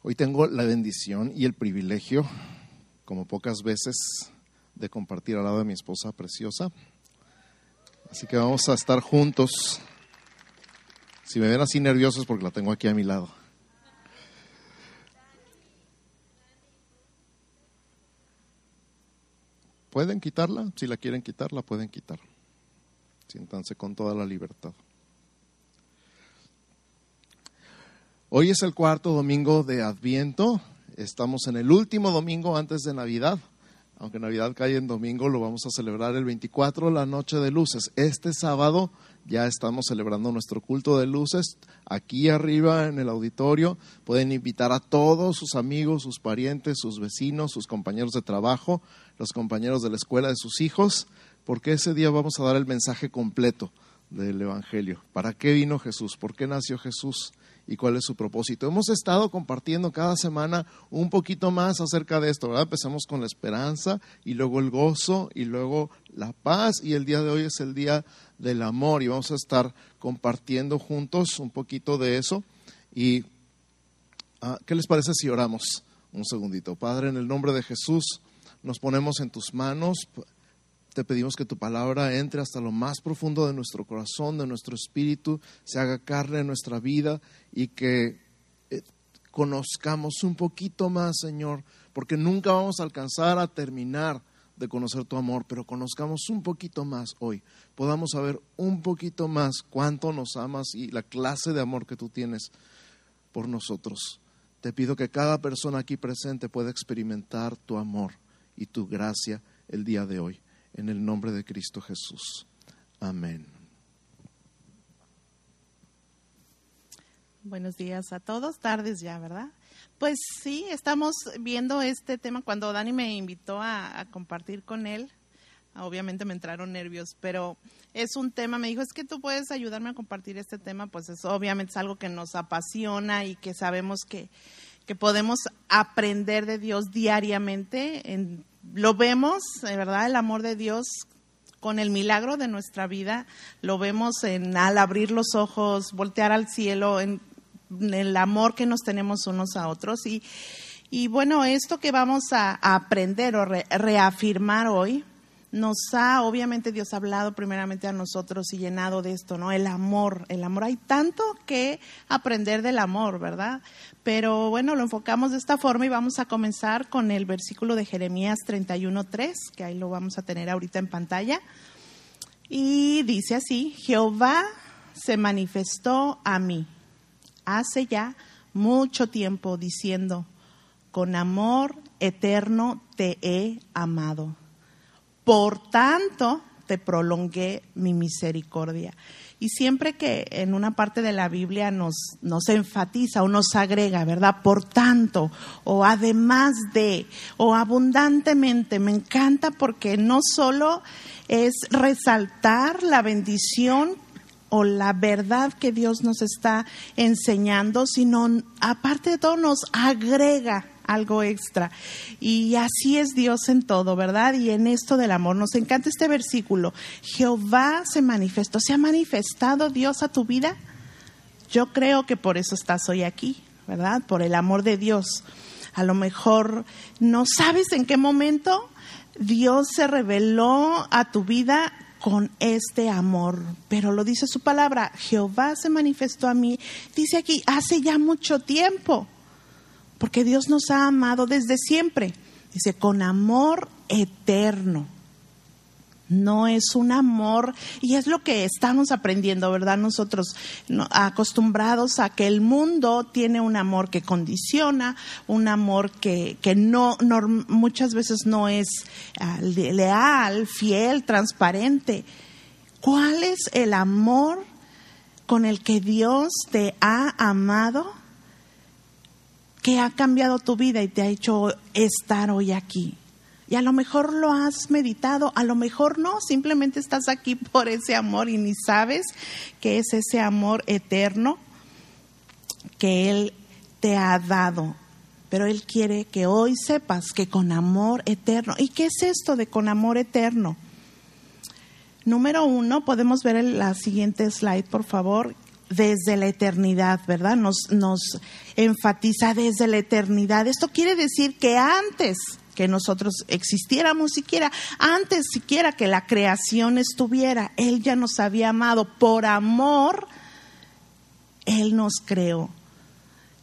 Hoy tengo la bendición y el privilegio, como pocas veces, de compartir al lado de mi esposa preciosa. Así que vamos a estar juntos. Si me ven así nerviosos porque la tengo aquí a mi lado. ¿Pueden quitarla? Si la quieren quitar, la pueden quitar. Siéntanse con toda la libertad. Hoy es el cuarto domingo de Adviento. Estamos en el último domingo antes de Navidad. Aunque Navidad cae en domingo, lo vamos a celebrar el 24, la noche de luces. Este sábado ya estamos celebrando nuestro culto de luces. Aquí arriba en el auditorio pueden invitar a todos sus amigos, sus parientes, sus vecinos, sus compañeros de trabajo, los compañeros de la escuela de sus hijos, porque ese día vamos a dar el mensaje completo del Evangelio. ¿Para qué vino Jesús? ¿Por qué nació Jesús? Y cuál es su propósito. Hemos estado compartiendo cada semana un poquito más acerca de esto, ¿verdad? Empezamos con la esperanza y luego el gozo y luego la paz y el día de hoy es el día del amor y vamos a estar compartiendo juntos un poquito de eso. ¿Y ah, qué les parece si oramos un segundito? Padre, en el nombre de Jesús nos ponemos en tus manos te pedimos que tu palabra entre hasta lo más profundo de nuestro corazón, de nuestro espíritu, se haga carne en nuestra vida y que eh, conozcamos un poquito más, Señor, porque nunca vamos a alcanzar a terminar de conocer tu amor, pero conozcamos un poquito más hoy, podamos saber un poquito más cuánto nos amas y la clase de amor que tú tienes por nosotros. Te pido que cada persona aquí presente pueda experimentar tu amor y tu gracia el día de hoy en el nombre de Cristo Jesús. Amén. Buenos días a todos, tardes ya, ¿verdad? Pues sí, estamos viendo este tema cuando Dani me invitó a, compartir con él. Obviamente me entraron nervios, pero es un tema, me dijo, es que tú puedes ayudarme a compartir este tema, pues es obviamente algo que nos apasiona y que sabemos que, que podemos aprender de Dios diariamente en lo vemos, verdad, el amor de Dios con el milagro de nuestra vida, lo vemos en al abrir los ojos, voltear al cielo, en, el amor que nos tenemos unos a otros. Y, y bueno, esto que vamos a, aprender o reafirmar hoy, nos ha, obviamente Dios ha hablado primeramente a nosotros y llenado de esto, ¿no? El amor, el amor. Hay tanto que aprender del amor, ¿verdad? Pero bueno, lo enfocamos de esta forma y vamos a comenzar con el versículo de Jeremías 31.3, que ahí lo vamos a tener ahorita en pantalla. Y dice así, Jehová se manifestó a mí hace ya mucho tiempo diciendo, con amor eterno te he amado por tanto te prolongué mi misericordia. Y siempre que en una parte de la Biblia nos, enfatiza o nos agrega, ¿verdad? Por tanto, o además de, o abundantemente, me encanta porque no solo es resaltar la bendición o la verdad que Dios nos está enseñando, sino aparte de todo nos agrega algo extra. Y así es Dios en todo, ¿verdad? Y en esto del amor. Nos encanta este versículo. Jehová se manifestó. ¿Se ha manifestado Dios a tu vida? Yo creo que por eso estás hoy aquí, ¿verdad? Por el amor de Dios. A lo mejor no sabes en qué momento Dios se reveló a tu vida con este amor. Pero lo dice su palabra, Jehová se manifestó a mí, dice aquí, hace ya mucho tiempo porque Dios nos ha amado desde siempre. Dice, con amor eterno. No es un amor, y es lo que estamos aprendiendo, ¿verdad? Nosotros acostumbrados a que el mundo tiene un amor que condiciona, un amor que, que no, muchas veces no es ah, leal, fiel, transparente. ¿Cuál es el amor con el que Dios te ha amado? Que ha cambiado tu vida y te ha hecho estar hoy aquí. Y a lo mejor lo has meditado, a lo mejor no, simplemente estás aquí por ese amor y ni sabes que es ese amor eterno que Él te ha dado. Pero Él quiere que hoy sepas que con amor eterno. ¿Y qué es esto de con amor eterno? Número uno, podemos ver la siguiente slide, por favor. Desde la eternidad, ¿verdad? Nos, nos enfatiza desde la eternidad. Esto quiere decir que antes que nosotros existiéramos siquiera, antes siquiera que la creación estuviera, Él ya nos había amado. Por amor, Él nos creó.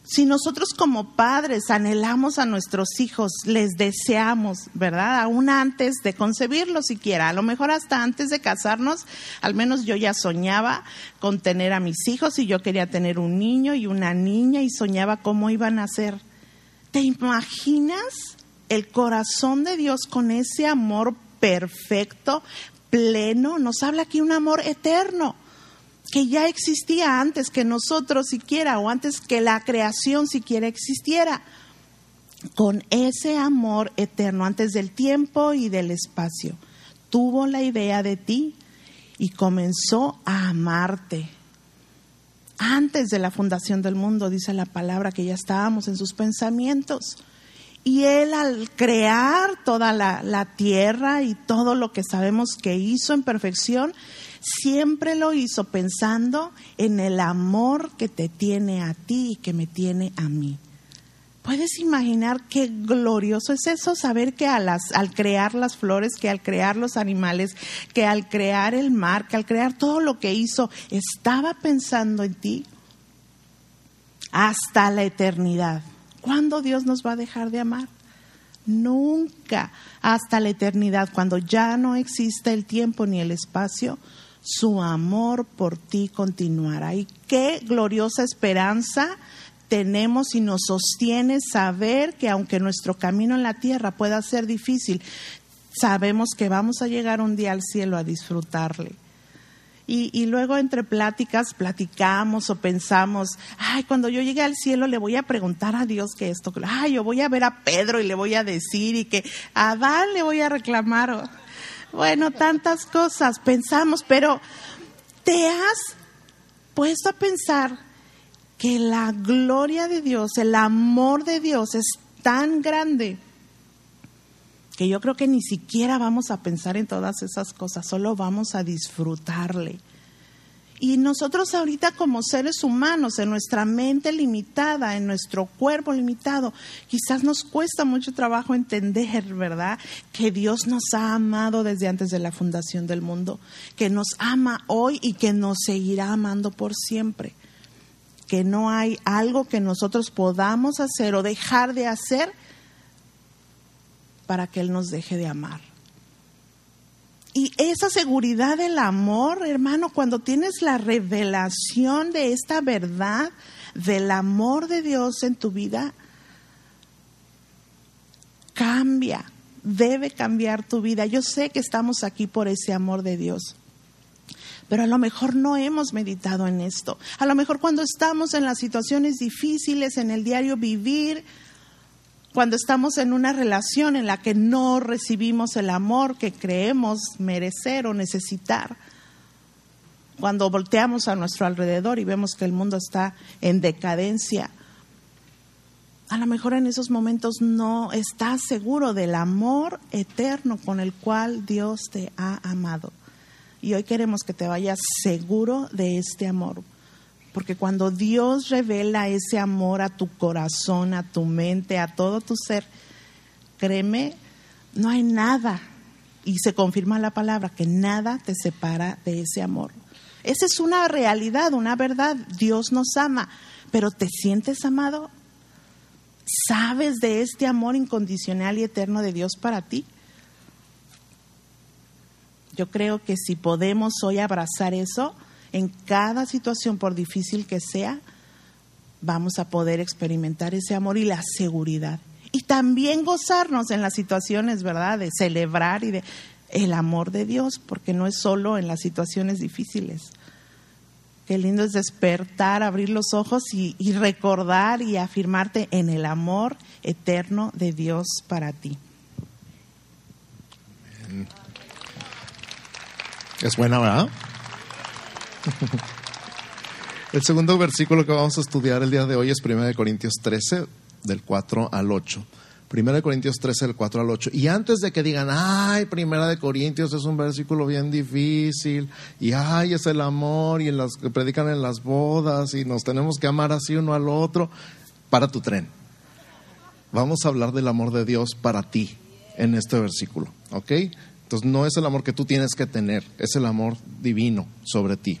Si nosotros como padres anhelamos a nuestros hijos, les deseamos, ¿verdad? Aún antes de concebirlos siquiera, a lo mejor hasta antes de casarnos, al menos yo ya soñaba con tener a mis hijos y yo quería tener un niño y una niña y soñaba cómo iban a ser. ¿Te imaginas el corazón de Dios con ese amor perfecto, pleno? Nos habla aquí un amor eterno que ya existía antes que nosotros siquiera o antes que la creación siquiera existiera, con ese amor eterno antes del tiempo y del espacio. Tuvo la idea de ti y comenzó a amarte. Antes de la fundación del mundo, dice la palabra, que ya estábamos en sus pensamientos. Y Él al crear toda la, la, tierra y todo lo que sabemos que hizo en perfección, siempre lo hizo pensando en el amor que te tiene a ti y que me tiene a mí. ¿Puedes imaginar qué glorioso es eso? Saber que al crear las flores, que al crear los animales, que al crear el mar, que al crear todo lo que hizo, estaba pensando en ti hasta la eternidad. ¿Cuándo Dios nos va a dejar de amar? Nunca, hasta la eternidad, cuando ya no existe el tiempo ni el espacio, su amor por ti continuará. Y qué gloriosa esperanza tenemos y nos sostiene saber que aunque nuestro camino en la tierra pueda ser difícil, sabemos que vamos a llegar un día al cielo a disfrutarle. Y, y, luego entre pláticas platicamos o pensamos, ay, cuando yo llegue al cielo le voy a preguntar a Dios que esto, ay, yo voy a ver a Pedro y le voy a decir y que a Adán le voy a reclamar. Bueno, tantas cosas pensamos, pero ¿te has puesto a pensar que la gloria de Dios, el amor de Dios es tan grande que yo creo que ni siquiera vamos a pensar en todas esas cosas, solo vamos a disfrutarle. Y nosotros ahorita como seres humanos, en nuestra mente limitada, en nuestro cuerpo limitado, quizás nos cuesta mucho trabajo entender, ¿verdad? Que Dios nos ha amado desde antes de la fundación del mundo, que nos ama hoy y que nos seguirá amando por siempre. Que no hay algo que nosotros podamos hacer o dejar de hacer para que Él nos deje de amar. Y esa seguridad del amor, hermano, cuando tienes la revelación de esta verdad, del amor de Dios en tu vida, cambia, debe cambiar tu vida. Yo sé que estamos aquí por ese amor de Dios. Pero a lo mejor no hemos meditado en esto. A lo mejor cuando estamos en las situaciones difíciles, en el diario vivir, cuando estamos en una relación en la que no recibimos el amor que creemos merecer o necesitar, cuando volteamos a nuestro alrededor y vemos que el mundo está en decadencia, a lo mejor en esos momentos no estás seguro del amor eterno con el cual Dios te ha amado. Y hoy queremos que te vayas seguro de este amor porque cuando Dios revela ese amor a tu corazón, a tu mente, a todo tu ser, créeme, no hay nada, y se confirma la palabra, que nada te separa de ese amor. Esa es una realidad, una verdad. Dios nos ama, pero ¿te sientes amado? ¿Sabes de este amor incondicional y eterno de Dios para ti? Yo creo que si podemos hoy abrazar eso, en cada situación, por difícil que sea, vamos a poder experimentar ese amor y la seguridad. Y también gozarnos en las situaciones, ¿verdad? De celebrar y de el amor de Dios, porque no es solo en las situaciones difíciles. Qué lindo es despertar, abrir los ojos y, recordar y afirmarte en el amor eterno de Dios para ti. Es buena, ¿verdad? El segundo versículo que vamos a estudiar el día de hoy es 1 Corintios 13, del 4 al 8. Primera de Corintios 13, del 4 al 8. Y antes de que digan, ay, Primera de Corintios es un versículo bien difícil, y ay, es el amor, y en las que predican en las bodas, y nos tenemos que amar así uno al otro, para tu tren. Vamos a hablar del amor de Dios para ti en este versículo, ¿ok? Entonces no es el amor que tú tienes que tener, es el amor divino sobre ti.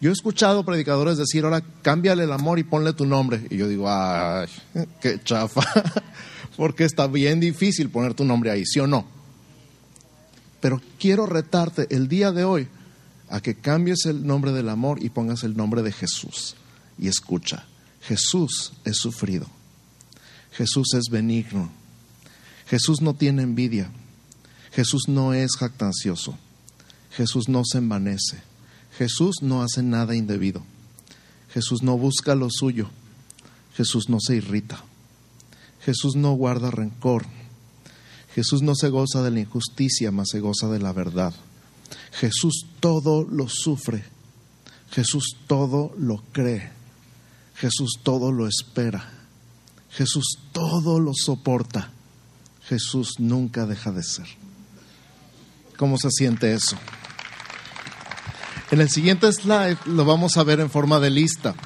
Yo he escuchado predicadores decir, ahora cámbiale el amor y ponle tu nombre. Y yo digo, ay, qué chafa. porque está bien difícil poner tu nombre ahí, ¿sí o no? Pero quiero retarte el día de hoy a que cambies el nombre del amor y pongas el nombre de Jesús. Y escucha, Jesús es sufrido, Jesús es benigno, Jesús no tiene envidia, Jesús no es jactancioso, Jesús no se envanece, Jesús no hace nada indebido, Jesús no busca lo suyo, Jesús no se irrita. Jesús no guarda rencor. Jesús no se goza de la injusticia, mas se goza de la verdad. Jesús todo lo sufre. Jesús todo lo cree. Jesús todo lo espera. Jesús todo lo soporta. Jesús nunca deja de ser. ¿Cómo se siente eso? En el siguiente slide lo vamos a ver en forma de lista.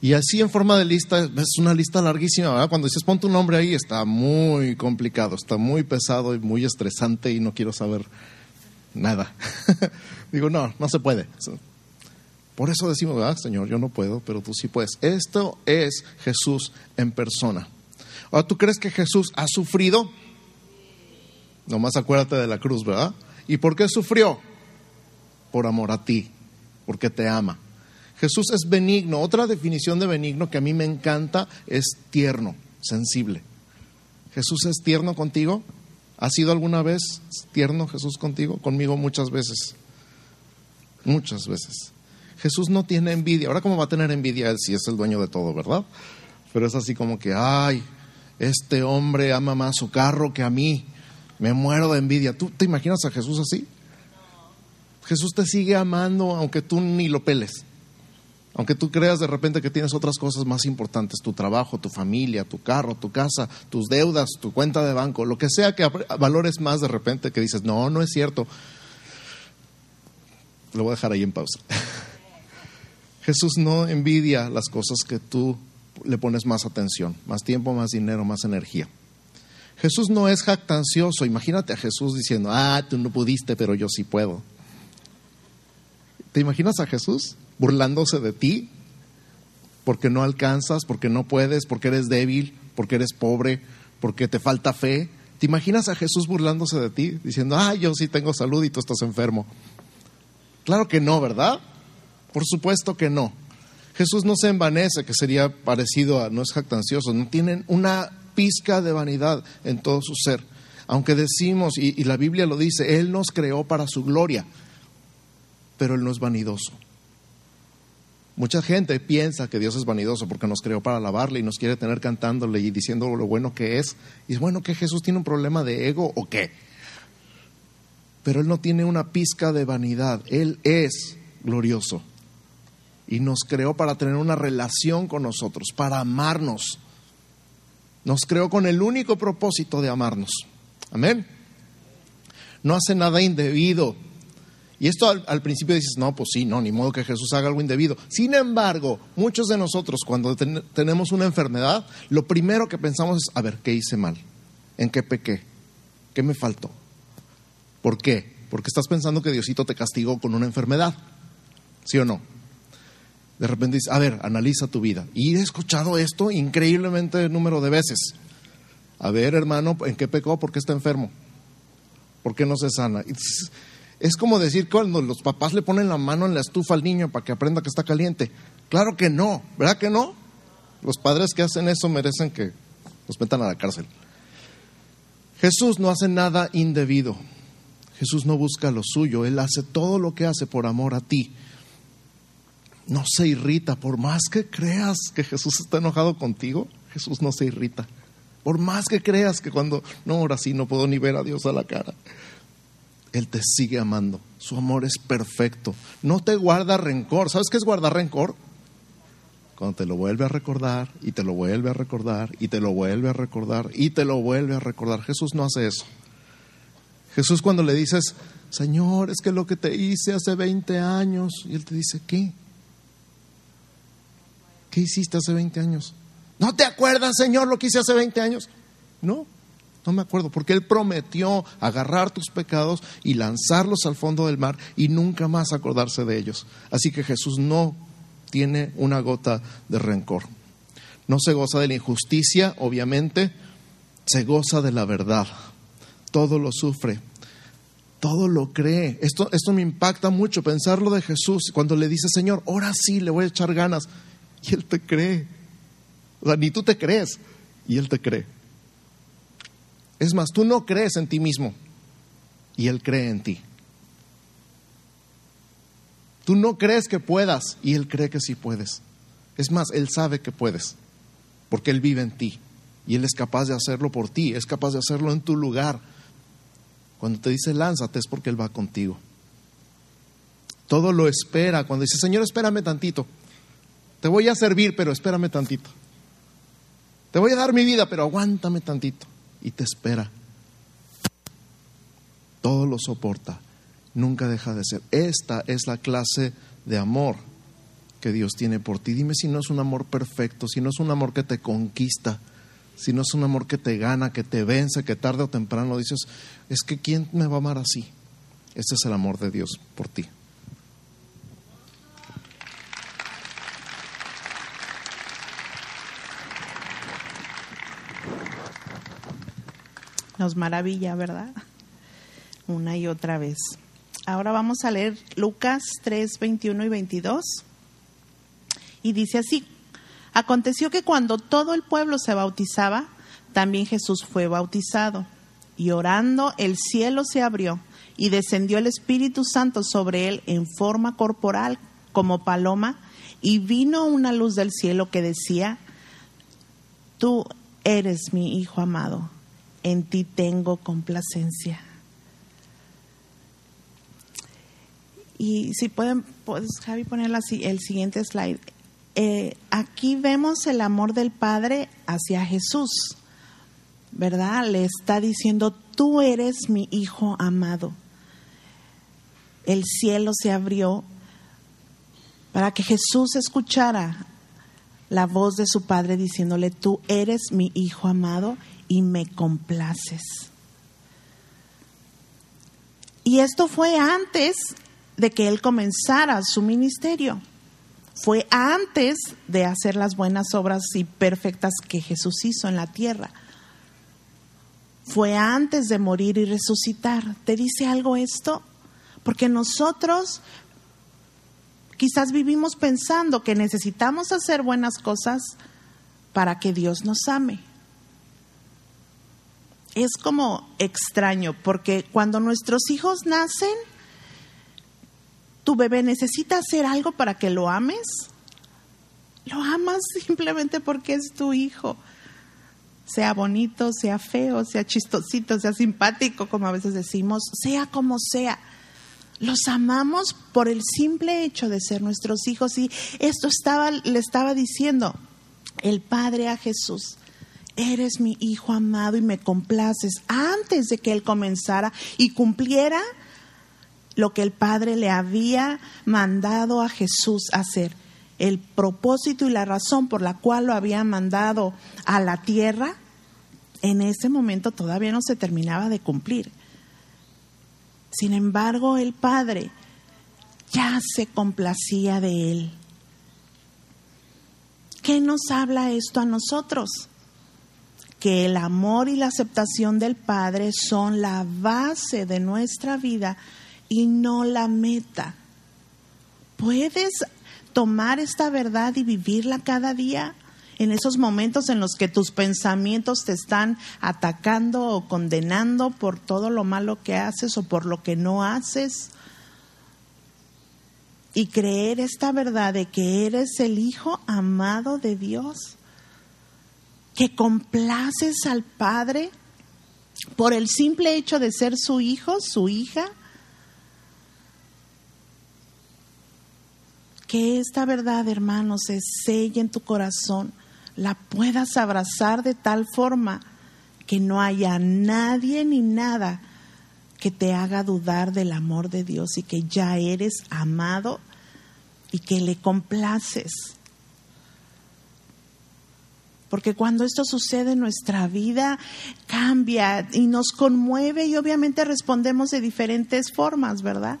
Y así en forma de lista, es una lista larguísima, ¿verdad? Cuando dices pon tu nombre ahí, está muy complicado, está muy pesado y muy estresante y no quiero saber nada. Digo, no, no se puede. Por eso decimos, ah, Señor, yo no puedo, pero tú sí puedes. Esto es Jesús en persona. Ahora, ¿tú crees que Jesús ha sufrido? Nomás acuérdate de la cruz, ¿verdad? ¿Y por qué sufrió? Por amor a ti, porque te ama. Jesús es benigno. Otra definición de benigno que a mí me encanta es tierno, sensible. ¿Jesús es tierno contigo? ¿Ha sido alguna vez tierno Jesús contigo? Conmigo muchas veces. Muchas veces. Jesús no tiene envidia. Ahora, ¿cómo va a tener envidia él si es el dueño de todo, verdad? Pero es así como que, ay, este hombre ama más su carro que a mí. Me muero de envidia. ¿Tú te imaginas a Jesús así? Jesús te sigue amando aunque tú ni lo peles. Aunque tú creas de repente que tienes otras cosas más importantes, tu trabajo, tu familia, tu carro, tu casa, tus deudas, tu cuenta de banco, lo que sea que valores más de repente que dices, no, no es cierto. Lo voy a dejar ahí en pausa. Jesús no envidia las cosas que tú le pones más atención, más tiempo, más dinero, más energía. Jesús no es jactancioso. Imagínate a Jesús diciendo, ah, tú no pudiste, pero yo sí puedo. ¿Te imaginas a Jesús? burlándose de ti porque no alcanzas, porque no puedes, porque eres débil, porque eres pobre, porque te falta fe. ¿Te imaginas a Jesús burlándose de ti, diciendo, ah, yo sí tengo salud y tú estás enfermo? Claro que no, ¿verdad? Por supuesto que no. Jesús no se envanece, que sería parecido a, no es jactancioso, no tienen una pizca de vanidad en todo su ser. Aunque decimos, y, y la Biblia lo dice, Él nos creó para su gloria, pero Él no es vanidoso. Mucha gente piensa que Dios es vanidoso porque nos creó para alabarle y nos quiere tener cantándole y diciendo lo bueno que es. Y es bueno que Jesús tiene un problema de ego o qué. Pero Él no tiene una pizca de vanidad. Él es glorioso. Y nos creó para tener una relación con nosotros, para amarnos. Nos creó con el único propósito de amarnos. Amén. No hace nada indebido y esto al, principio dices, no, pues sí, no, ni modo que Jesús haga algo indebido. Sin embargo, muchos de nosotros cuando tenemos una enfermedad, lo primero que pensamos es, a ver, ¿qué hice mal? ¿En qué pequé? ¿Qué me faltó? ¿Por qué? Porque estás pensando que Diosito te castigó con una enfermedad. ¿Sí o no? De repente dices, a ver, analiza tu vida. Y he escuchado esto increíblemente número de veces. A ver, hermano, ¿en qué pecó? ¿Por qué está enfermo? ¿Por qué no se sana? Es como decir cuando los papás le ponen la mano en la estufa al niño para que aprenda que está caliente. Claro que no, ¿verdad que no? Los padres que hacen eso merecen que los metan a la cárcel. Jesús no hace nada indebido. Jesús no busca lo suyo. Él hace todo lo que hace por amor a ti. No se irrita. Por más que creas que Jesús está enojado contigo, Jesús no se irrita. Por más que creas que cuando, no, ahora sí no puedo ni ver a Dios a la cara. Él te sigue amando. Su amor es perfecto. No te guarda rencor. ¿Sabes qué es guardar rencor? Cuando te lo vuelve a recordar y te lo vuelve a recordar y te lo vuelve a recordar y te lo vuelve a recordar. Jesús no hace eso. Jesús cuando le dices, Señor, es que lo que te hice hace 20 años, y Él te dice, ¿qué? ¿Qué hiciste hace 20 años? ¿No te acuerdas, Señor, lo que hice hace 20 años? No, no me acuerdo, porque Él prometió agarrar tus pecados y lanzarlos al fondo del mar y nunca más acordarse de ellos. Así que Jesús no tiene una gota de rencor. No se goza de la injusticia, obviamente, se goza de la verdad. Todo lo sufre, todo lo cree. Esto, esto me impacta mucho pensarlo de Jesús cuando le dice, Señor, ahora sí le voy a echar ganas. Y Él te cree. O sea, ni tú te crees y Él te cree. Es más, tú no crees en ti mismo y Él cree en ti. Tú no crees que puedas y Él cree que sí puedes. Es más, Él sabe que puedes porque Él vive en ti y Él es capaz de hacerlo por ti, es capaz de hacerlo en tu lugar. Cuando te dice lánzate es porque Él va contigo. Todo lo espera. Cuando dice, Señor, espérame tantito. Te voy a servir, pero espérame tantito. Te voy a dar mi vida, pero aguántame tantito. Y te espera. Todo lo soporta. Nunca deja de ser. Esta es la clase de amor que Dios tiene por ti. Dime si no es un amor perfecto, si no es un amor que te conquista, si no es un amor que te gana, que te vence, que tarde o temprano dices, es que ¿quién me va a amar así? Este es el amor de Dios por ti. Nos maravilla, ¿verdad? Una y otra vez. Ahora vamos a leer Lucas 3, 21 y 22. Y dice así, aconteció que cuando todo el pueblo se bautizaba, también Jesús fue bautizado. Y orando, el cielo se abrió y descendió el Espíritu Santo sobre él en forma corporal como paloma, y vino una luz del cielo que decía, tú eres mi Hijo amado, en ti tengo complacencia. Y si pueden, puedes, Javi, poner el siguiente slide. Eh, aquí vemos el amor del Padre hacia Jesús, ¿verdad? Le está diciendo, tú eres mi Hijo amado. El cielo se abrió para que Jesús escuchara la voz de su Padre diciéndole, tú eres mi Hijo amado y me complaces. Y esto fue antes de que él comenzara su ministerio. Fue antes de hacer las buenas obras y perfectas que Jesús hizo en la tierra. Fue antes de morir y resucitar. ¿Te dice algo esto? Porque nosotros quizás vivimos pensando que necesitamos hacer buenas cosas para que Dios nos ame es como extraño, porque cuando nuestros hijos nacen, tu bebé necesita hacer algo para que lo ames. Lo amas simplemente porque es tu hijo. Sea bonito, sea feo, sea chistosito, sea simpático, como a veces decimos, sea como sea. Los amamos por el simple hecho de ser nuestros hijos. Y esto estaba, le estaba diciendo el Padre a Jesús eres mi hijo amado y me complaces, antes de que él comenzara y cumpliera lo que el Padre le había mandado a Jesús hacer, el propósito y la razón por la cual lo había mandado a la tierra, en ese momento todavía no se terminaba de cumplir. Sin embargo, el Padre ya se complacía de él. ¿Qué nos habla esto a nosotros? Que el amor y la aceptación del Padre son la base de nuestra vida y no la meta. ¿Puedes tomar esta verdad y vivirla cada día? en esos momentos en los que tus pensamientos te están atacando o condenando por todo lo malo que haces o por lo que no haces. Y creer esta verdad de que eres el Hijo amado de Dios, que complaces al Padre por el simple hecho de ser su hijo, su hija, que esta verdad, hermanos, se selle en tu corazón, la puedas abrazar de tal forma que no haya nadie ni nada que te haga dudar del amor de Dios y que ya eres amado y que le complaces. Porque cuando esto sucede en nuestra vida, cambia y nos conmueve y obviamente respondemos de diferentes formas, ¿verdad?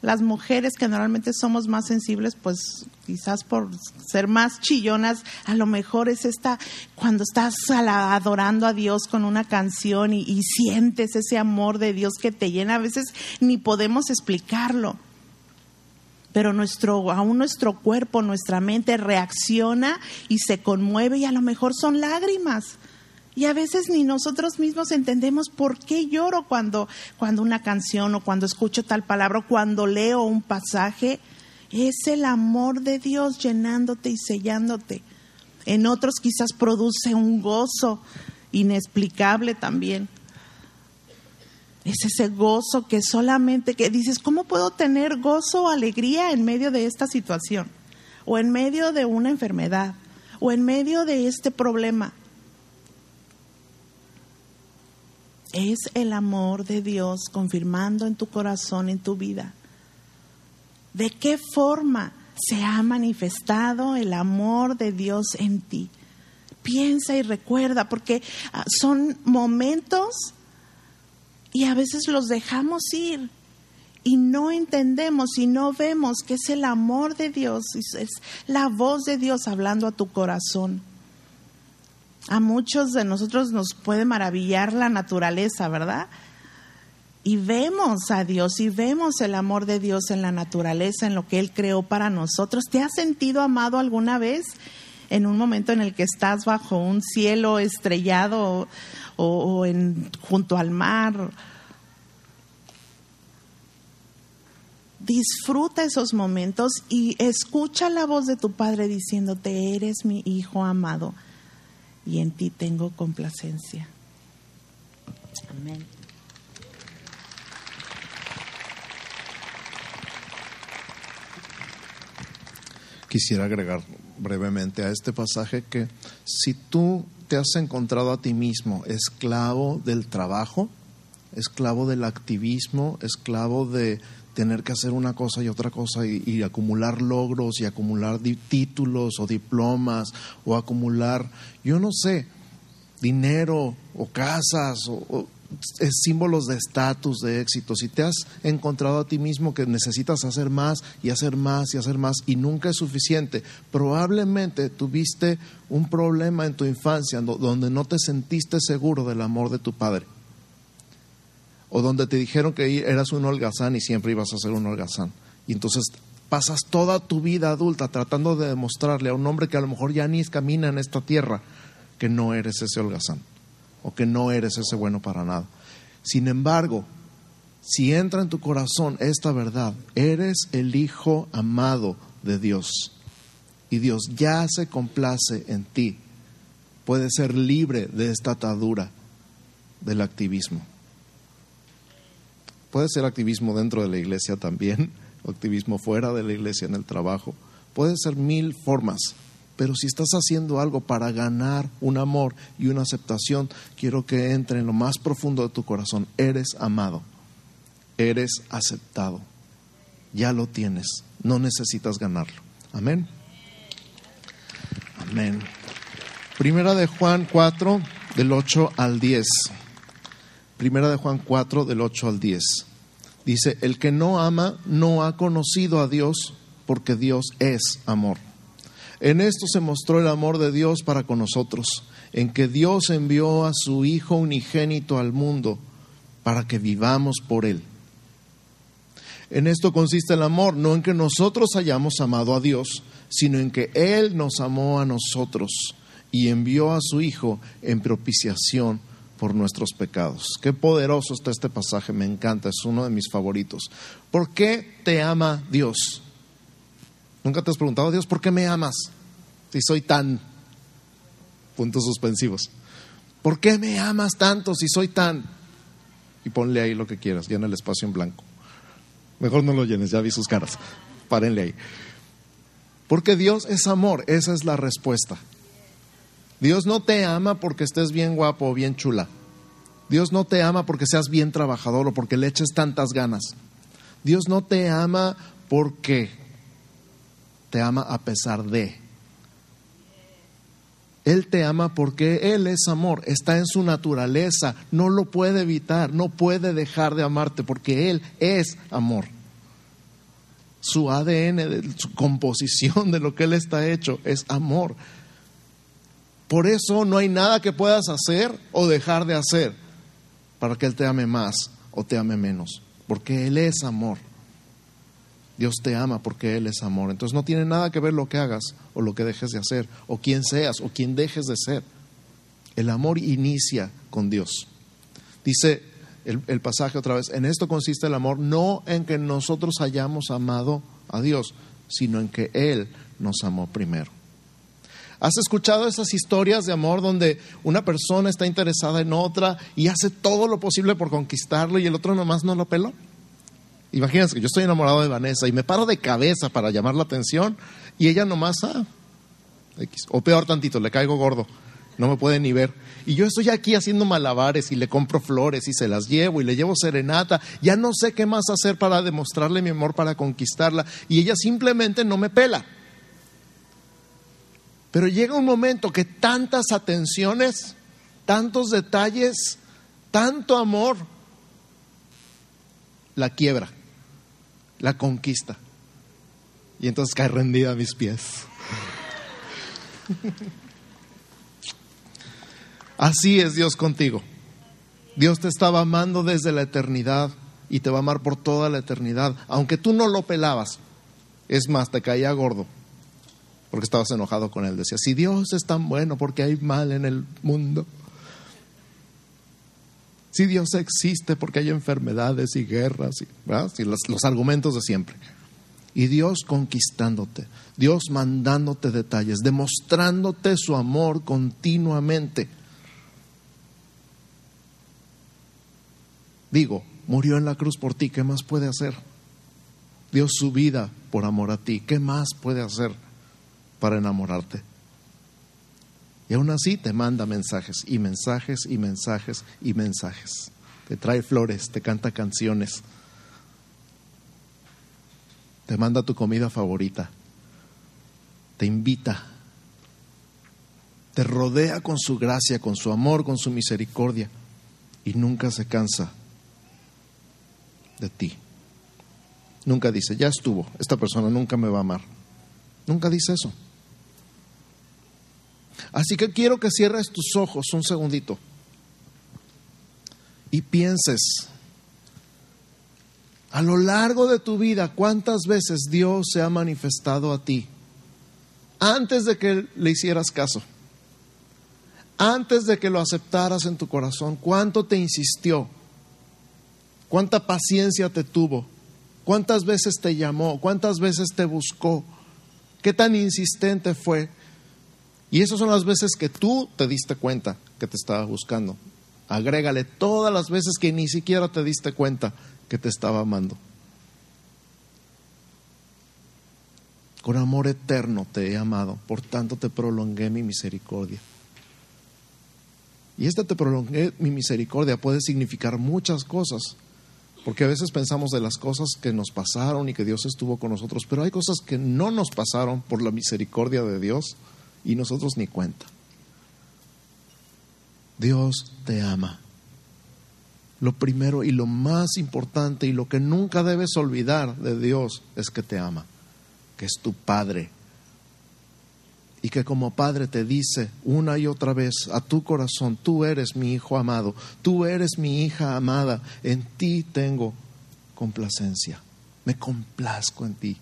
las mujeres que normalmente somos más sensibles, pues quizás por ser más chillonas, a lo mejor es esta, cuando estás adorando a Dios con una canción y, y, sientes ese amor de Dios que te llena, a veces ni podemos explicarlo. Pero nuestro, aún nuestro cuerpo, nuestra mente reacciona y se conmueve y a lo mejor son lágrimas y a veces ni nosotros mismos entendemos por qué lloro cuando, cuando una canción o cuando escucho tal palabra o cuando leo un pasaje. Es el amor de Dios llenándote y sellándote. En otros quizás produce un gozo inexplicable también. Es ese gozo que solamente que dices, ¿cómo puedo tener gozo o alegría en medio de esta situación? O en medio de una enfermedad, o en medio de este problema. Es el amor de Dios confirmando en tu corazón, en tu vida. ¿De qué forma se ha manifestado el amor de Dios en ti? Piensa y recuerda, porque ah, son momentos y a veces los dejamos ir y no entendemos y no vemos que es el amor de Dios, es la voz de Dios hablando a tu corazón a muchos de nosotros nos puede maravillar la naturaleza, ¿verdad? Y vemos a Dios y vemos el amor de Dios en la naturaleza, en lo que Él creó para nosotros. ¿Te has sentido amado alguna vez en un momento en el que estás bajo un cielo estrellado o, en, junto al mar? Disfruta esos momentos y escucha la voz de tu Padre diciéndote, eres mi Hijo amado y en ti tengo complacencia. Amén. Quisiera agregar brevemente a este pasaje que si tú te has encontrado a ti mismo esclavo del trabajo, esclavo del activismo, esclavo de tener que hacer una cosa y otra cosa y, acumular logros y acumular títulos o diplomas o acumular, yo no sé, dinero o casas o, símbolos de estatus, de éxito. Si te has encontrado a ti mismo que necesitas hacer más y hacer más y hacer más y nunca es suficiente, probablemente tuviste un problema en tu infancia donde no te sentiste seguro del amor de tu padre o donde te dijeron que eras un holgazán y siempre ibas a ser un holgazán. Y entonces pasas toda tu vida adulta tratando de demostrarle a un hombre que a lo mejor ya ni camina en esta tierra que no eres ese holgazán o que no eres ese bueno para nada. Sin embargo, si entra en tu corazón esta verdad, eres el Hijo amado de Dios y Dios ya se complace en ti, puedes ser libre de esta atadura del activismo. Puede ser activismo dentro de la iglesia también, activismo fuera de la iglesia en el trabajo. Puede ser mil formas. Pero si estás haciendo algo para ganar un amor y una aceptación, quiero que entre en lo más profundo de tu corazón. Eres amado. Eres aceptado. Ya lo tienes. No necesitas ganarlo. Amén. Amén. Primera de Juan 4, del 8 al 10. Primera de Juan 4, del 8 al 10. Dice, el que no ama no ha conocido a Dios porque Dios es amor. En esto se mostró el amor de Dios para con nosotros, en que Dios envió a su Hijo unigénito al mundo para que vivamos por Él. En esto consiste el amor, no en que nosotros hayamos amado a Dios, sino en que Él nos amó a nosotros y envió a su Hijo en propiciación por nuestros pecados. Qué poderoso está este pasaje, me encanta, es uno de mis favoritos. ¿Por qué te ama Dios? ¿Nunca te has preguntado, Dios, ¿por qué me amas? Si soy tan... Puntos suspensivos. ¿Por qué me amas tanto si soy tan... Y ponle ahí lo que quieras, llena el espacio en blanco. Mejor no lo llenes, ya vi sus caras. Párenle ahí. Porque Dios es amor, esa es la respuesta. Dios no te ama porque estés bien guapo o bien chula. Dios no te ama porque seas bien trabajador o porque le eches tantas ganas. Dios no te ama porque te ama a pesar de. Él te ama porque Él es amor, está en su naturaleza, no lo puede evitar, no puede dejar de amarte porque Él es amor. Su ADN, su composición de lo que Él está hecho es amor. Por eso no hay nada que puedas hacer o dejar de hacer para que Él te ame más o te ame menos, porque Él es amor. Dios te ama porque Él es amor. Entonces no tiene nada que ver lo que hagas o lo que dejes de hacer, o quién seas o quién dejes de ser. El amor inicia con Dios. Dice el, el, pasaje otra vez, en esto consiste el amor, no en que nosotros hayamos amado a Dios, sino en que Él nos amó primero. ¿Has escuchado esas historias de amor donde una persona está interesada en otra y hace todo lo posible por conquistarlo y el otro nomás no lo peló? Imagínense que yo estoy enamorado de Vanessa y me paro de cabeza para llamar la atención y ella nomás, ah, X. O peor tantito, le caigo gordo, no me puede ni ver. Y yo estoy aquí haciendo malabares y le compro flores y se las llevo y le llevo serenata. Ya no sé qué más hacer para demostrarle mi amor, para conquistarla. Y ella simplemente no me pela. Pero llega un momento que tantas atenciones, tantos detalles, tanto amor, la quiebra, la conquista. Y entonces cae rendida a mis pies. Así es Dios contigo. Dios te estaba amando desde la eternidad y te va a amar por toda la eternidad, aunque tú no lo pelabas. Es más, te caía gordo porque estabas enojado con él. Decía, si Dios es tan bueno, porque hay mal en el mundo? Si Dios existe, porque hay enfermedades y guerras, y, los, los argumentos de siempre. Y Dios conquistándote, Dios mandándote detalles, demostrándote su amor continuamente. Digo, murió en la cruz por ti, ¿qué más puede hacer? Dio su vida por amor a ti, ¿qué más puede hacer? Para enamorarte. Y aún así te manda mensajes y mensajes y mensajes y mensajes. Te trae flores, te canta canciones. Te manda tu comida favorita. Te invita. Te rodea con su gracia, con su amor, con su misericordia. Y nunca se cansa de ti. Nunca dice, ya estuvo, esta persona nunca me va a amar. Nunca dice eso. Así que quiero que cierres tus ojos un segundito y pienses a lo largo de tu vida cuántas veces Dios se ha manifestado a ti antes de que le hicieras caso, antes de que lo aceptaras en tu corazón, cuánto te insistió, cuánta paciencia te tuvo, cuántas veces te llamó, cuántas veces te buscó, qué tan insistente fue y esas son las veces que tú te diste cuenta que te estaba buscando. Agrégale todas las veces que ni siquiera te diste cuenta que te estaba amando. Con amor eterno te he amado, por tanto te prolongué mi misericordia. Y esta te prolongué mi misericordia puede significar muchas cosas, porque a veces pensamos de las cosas que nos pasaron y que Dios estuvo con nosotros, pero hay cosas que no nos pasaron por la misericordia de Dios y nosotros ni cuenta. Dios te ama. Lo primero y lo más importante y lo que nunca debes olvidar de Dios es que te ama, que es tu Padre. Y que como Padre te dice una y otra vez a tu corazón, tú eres mi Hijo amado, tú eres mi hija amada, en ti tengo complacencia, me complazco en ti.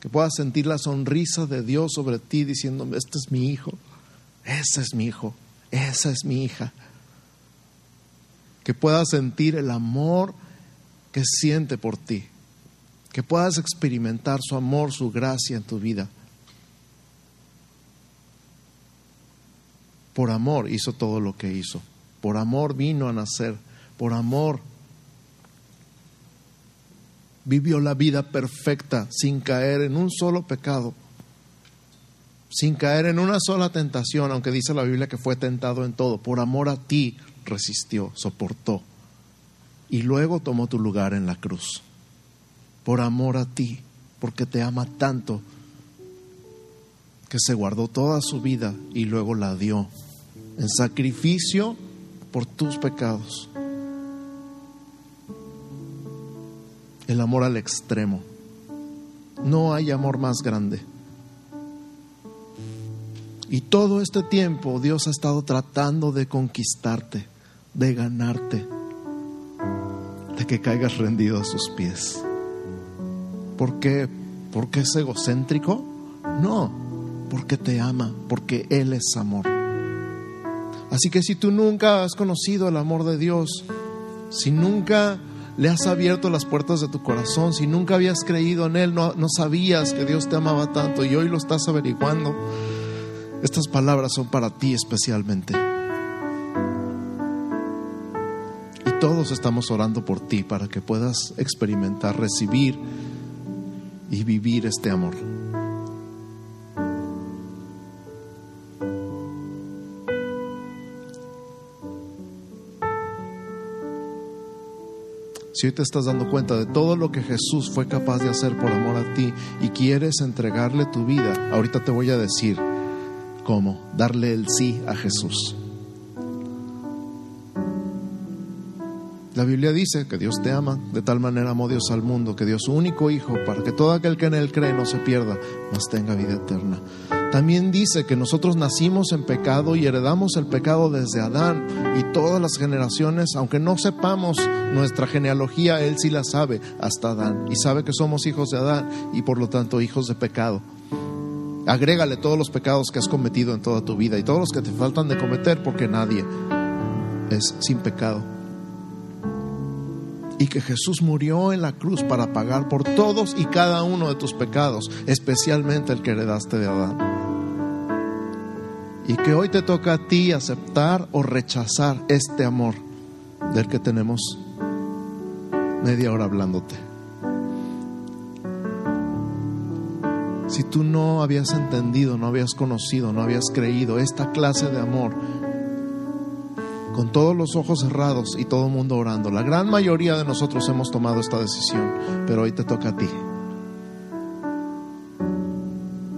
Que puedas sentir la sonrisa de Dios sobre ti diciéndome, este es mi hijo, ese es mi hijo, esa es mi hija. Que puedas sentir el amor que siente por ti. Que puedas experimentar su amor, su gracia en tu vida. Por amor hizo todo lo que hizo. Por amor vino a nacer. Por amor vivió la vida perfecta sin caer en un solo pecado, sin caer en una sola tentación, aunque dice la Biblia que fue tentado en todo. Por amor a ti resistió, soportó. Y luego tomó tu lugar en la cruz. Por amor a ti, porque te ama tanto, que se guardó toda su vida y luego la dio en sacrificio por tus pecados. El amor al extremo. No hay amor más grande. Y todo este tiempo Dios ha estado tratando de conquistarte, de ganarte, de que caigas rendido a sus pies. ¿Por qué? ¿Porque es egocéntrico? No, porque te ama, porque Él es amor. Así que si tú nunca has conocido el amor de Dios, si nunca le has abierto las puertas de tu corazón, si nunca habías creído en Él, no, no sabías que Dios te amaba tanto y hoy lo estás averiguando, estas palabras son para ti especialmente. Y todos estamos orando por ti para que puedas experimentar, recibir y vivir este amor. Si hoy te estás dando cuenta de todo lo que Jesús fue capaz de hacer por amor a ti y quieres entregarle tu vida, ahorita te voy a decir cómo, darle el sí a Jesús. La Biblia dice que Dios te ama, de tal manera amó Dios al mundo, que dio su único Hijo para que todo aquel que en Él cree no se pierda, mas tenga vida eterna. También dice que nosotros nacimos en pecado y heredamos el pecado desde Adán y todas las generaciones, aunque no sepamos nuestra genealogía, Él sí la sabe hasta Adán y sabe que somos hijos de Adán y por lo tanto hijos de pecado. Agrégale todos los pecados que has cometido en toda tu vida y todos los que te faltan de cometer porque nadie es sin pecado. Y que Jesús murió en la cruz para pagar por todos y cada uno de tus pecados, especialmente el que heredaste de Adán y que hoy te toca a ti aceptar o rechazar este amor del que tenemos media hora hablándote. Si tú no habías entendido, no habías conocido, no habías creído esta clase de amor, con todos los ojos cerrados y todo el mundo orando, la gran mayoría de nosotros hemos tomado esta decisión, pero hoy te toca a ti.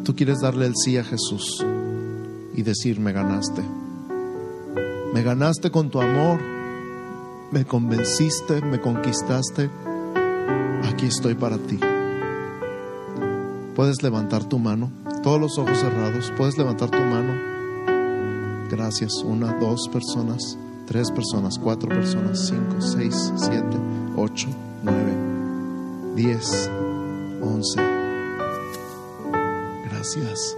Tú quieres darle el sí a Jesús y decir, me ganaste. Me ganaste con tu amor, me convenciste, me conquistaste. Aquí estoy para ti. Puedes levantar tu mano, todos los ojos cerrados, puedes levantar tu mano. Gracias, una, dos personas, tres personas, cuatro personas, cinco, seis, siete, ocho, nueve, diez, once. Gracias.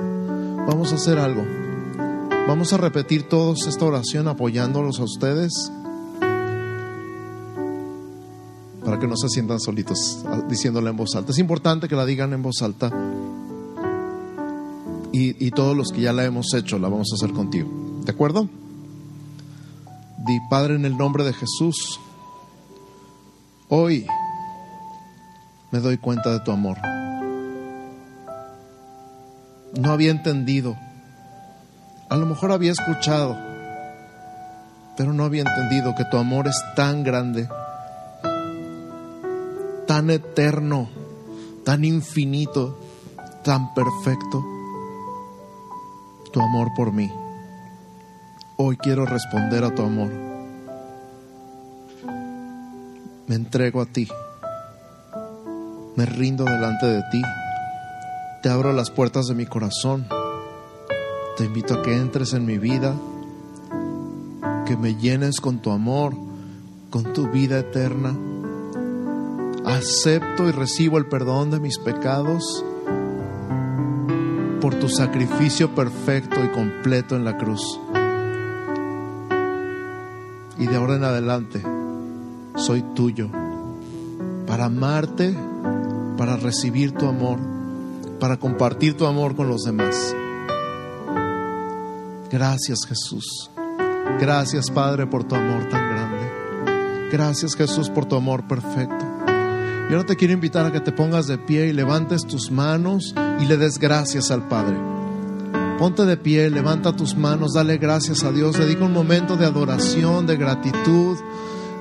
Vamos a hacer algo. Vamos a repetir todos esta oración apoyándolos a ustedes para que no se sientan solitos diciéndola en voz alta. Es importante que la digan en voz alta y, y todos los que ya la hemos hecho la vamos a hacer contigo. ¿De acuerdo? Di Padre en el nombre de Jesús. Hoy me doy cuenta de tu amor. No había entendido a lo mejor había escuchado, pero no había entendido que tu amor es tan grande, tan eterno, tan infinito, tan perfecto. Tu amor por mí. Hoy quiero responder a tu amor. Me entrego a ti. Me rindo delante de ti. Te abro las puertas de mi corazón te invito a que entres en mi vida, que me llenes con tu amor, con tu vida eterna. Acepto y recibo el perdón de mis pecados por tu sacrificio perfecto y completo en la cruz. Y de ahora en adelante soy tuyo para amarte, para recibir tu amor, para compartir tu amor con los demás. Gracias Jesús. Gracias Padre por tu amor tan grande. Gracias Jesús por tu amor perfecto. Y ahora te quiero invitar a que te pongas de pie y levantes tus manos y le des gracias al Padre. Ponte de pie, levanta tus manos, dale gracias a Dios, dedica un momento de adoración, de gratitud,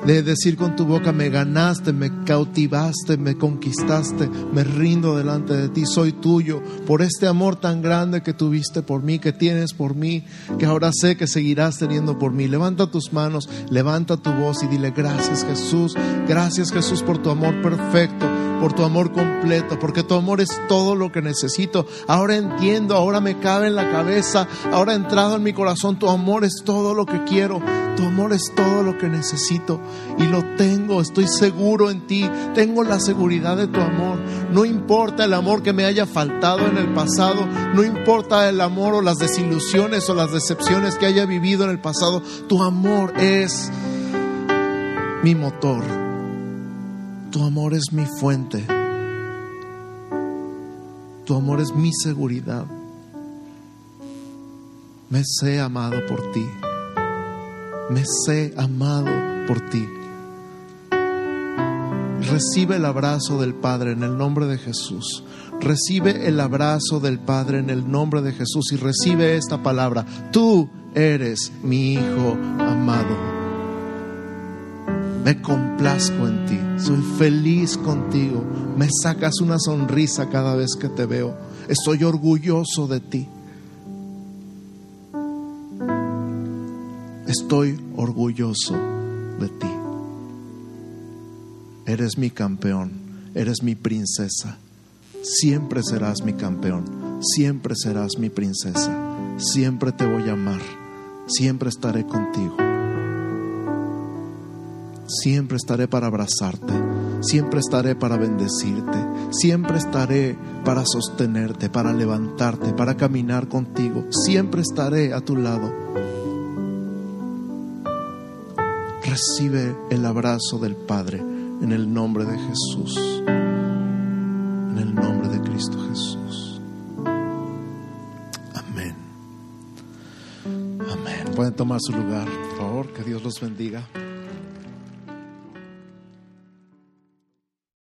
de decir con tu boca, me ganaste, me cautivaste, me conquistaste, me rindo delante de ti, soy tuyo, por este amor tan grande que tuviste por mí, que tienes por mí, que ahora sé que seguirás teniendo por mí. Levanta tus manos, levanta tu voz y dile, gracias Jesús, gracias Jesús por tu amor perfecto por tu amor completo, porque tu amor es todo lo que necesito. Ahora entiendo, ahora me cabe en la cabeza, ahora ha entrado en mi corazón, tu amor es todo lo que quiero, tu amor es todo lo que necesito y lo tengo, estoy seguro en ti, tengo la seguridad de tu amor. No importa el amor que me haya faltado en el pasado, no importa el amor o las desilusiones o las decepciones que haya vivido en el pasado, tu amor es mi motor tu amor es mi fuente. Tu amor es mi seguridad. Me sé amado por ti. Me sé amado por ti. Recibe el abrazo del Padre en el nombre de Jesús. Recibe el abrazo del Padre en el nombre de Jesús y recibe esta palabra. Tú eres mi Hijo amado me complazco en ti, soy feliz contigo, me sacas una sonrisa cada vez que te veo, estoy orgulloso de ti. Estoy orgulloso de ti. Eres mi campeón, eres mi princesa. Siempre serás mi campeón, siempre serás mi princesa. Siempre te voy a amar, siempre estaré contigo. Siempre estaré para abrazarte, siempre estaré para bendecirte, siempre estaré para sostenerte, para levantarte, para caminar contigo, siempre estaré a tu lado. Recibe el abrazo del Padre en el nombre de Jesús, en el nombre de Cristo Jesús. Amén. Amén. Pueden tomar su lugar, por favor, que Dios los bendiga.